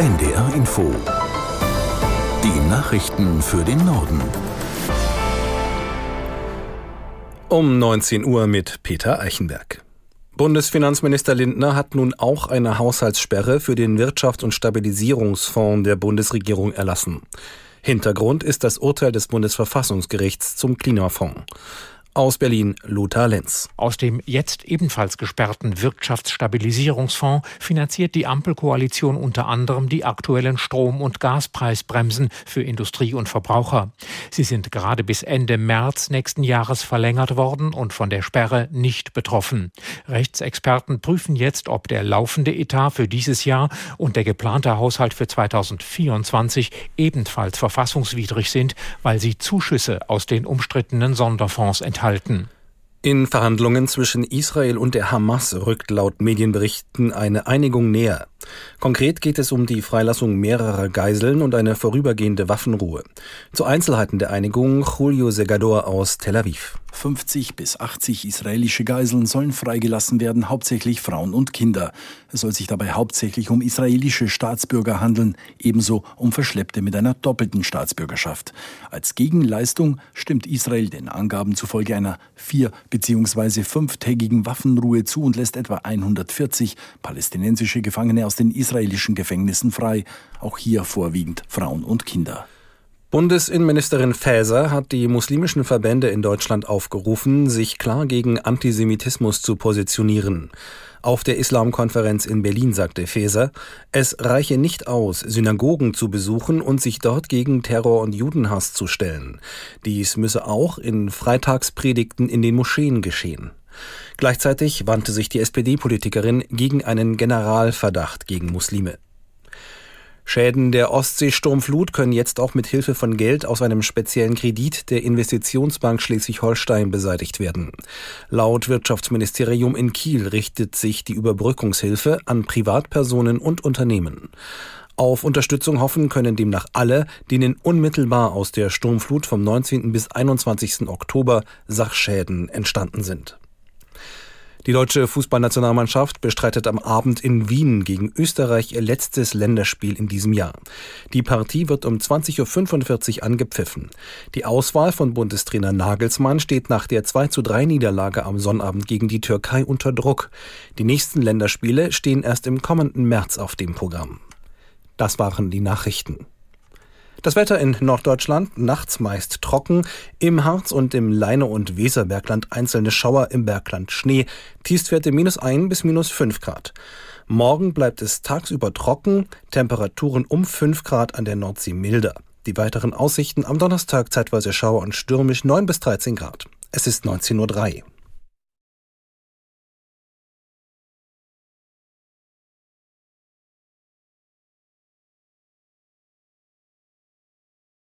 NDR Info. Die Nachrichten für den Norden. Um 19 Uhr mit Peter Eichenberg. Bundesfinanzminister Lindner hat nun auch eine Haushaltssperre für den Wirtschafts- und Stabilisierungsfonds der Bundesregierung erlassen. Hintergrund ist das Urteil des Bundesverfassungsgerichts zum Klimafonds. Aus Berlin Lothar Lenz. Aus dem jetzt ebenfalls gesperrten Wirtschaftsstabilisierungsfonds finanziert die Ampelkoalition unter anderem die aktuellen Strom- und Gaspreisbremsen für Industrie und Verbraucher. Sie sind gerade bis Ende März nächsten Jahres verlängert worden und von der Sperre nicht betroffen. Rechtsexperten prüfen jetzt, ob der laufende Etat für dieses Jahr und der geplante Haushalt für 2024 ebenfalls verfassungswidrig sind, weil sie Zuschüsse aus den umstrittenen Sonderfonds enthalten enthalten. In Verhandlungen zwischen Israel und der Hamas rückt laut Medienberichten eine Einigung näher. Konkret geht es um die Freilassung mehrerer Geiseln und eine vorübergehende Waffenruhe. Zu Einzelheiten der Einigung Julio Segador aus Tel Aviv. 50 bis 80 israelische Geiseln sollen freigelassen werden, hauptsächlich Frauen und Kinder. Es soll sich dabei hauptsächlich um israelische Staatsbürger handeln, ebenso um Verschleppte mit einer doppelten Staatsbürgerschaft. Als Gegenleistung stimmt Israel den Angaben zufolge einer vier- bzw. fünftägigen Waffenruhe zu und lässt etwa 140 palästinensische Gefangene aus den israelischen Gefängnissen frei, auch hier vorwiegend Frauen und Kinder. Bundesinnenministerin Faeser hat die muslimischen Verbände in Deutschland aufgerufen, sich klar gegen Antisemitismus zu positionieren. Auf der Islamkonferenz in Berlin sagte Faeser, es reiche nicht aus, Synagogen zu besuchen und sich dort gegen Terror und Judenhass zu stellen. Dies müsse auch in Freitagspredigten in den Moscheen geschehen. Gleichzeitig wandte sich die SPD-Politikerin gegen einen Generalverdacht gegen Muslime. Schäden der Ostseesturmflut können jetzt auch mit Hilfe von Geld aus einem speziellen Kredit der Investitionsbank Schleswig-Holstein beseitigt werden. Laut Wirtschaftsministerium in Kiel richtet sich die Überbrückungshilfe an Privatpersonen und Unternehmen. Auf Unterstützung hoffen können demnach alle, denen unmittelbar aus der Sturmflut vom 19. bis 21. Oktober Sachschäden entstanden sind. Die deutsche Fußballnationalmannschaft bestreitet am Abend in Wien gegen Österreich ihr letztes Länderspiel in diesem Jahr. Die Partie wird um 20.45 Uhr angepfiffen. Die Auswahl von Bundestrainer Nagelsmann steht nach der 2 zu 3 Niederlage am Sonnabend gegen die Türkei unter Druck. Die nächsten Länderspiele stehen erst im kommenden März auf dem Programm. Das waren die Nachrichten. Das Wetter in Norddeutschland nachts meist trocken, im Harz und im Leine- und Weserbergland einzelne Schauer, im Bergland Schnee, Tiefstwerte minus ein bis minus fünf Grad. Morgen bleibt es tagsüber trocken, Temperaturen um fünf Grad an der Nordsee milder. Die weiteren Aussichten am Donnerstag zeitweise Schauer und stürmisch neun bis dreizehn Grad. Es ist 19.03 Uhr.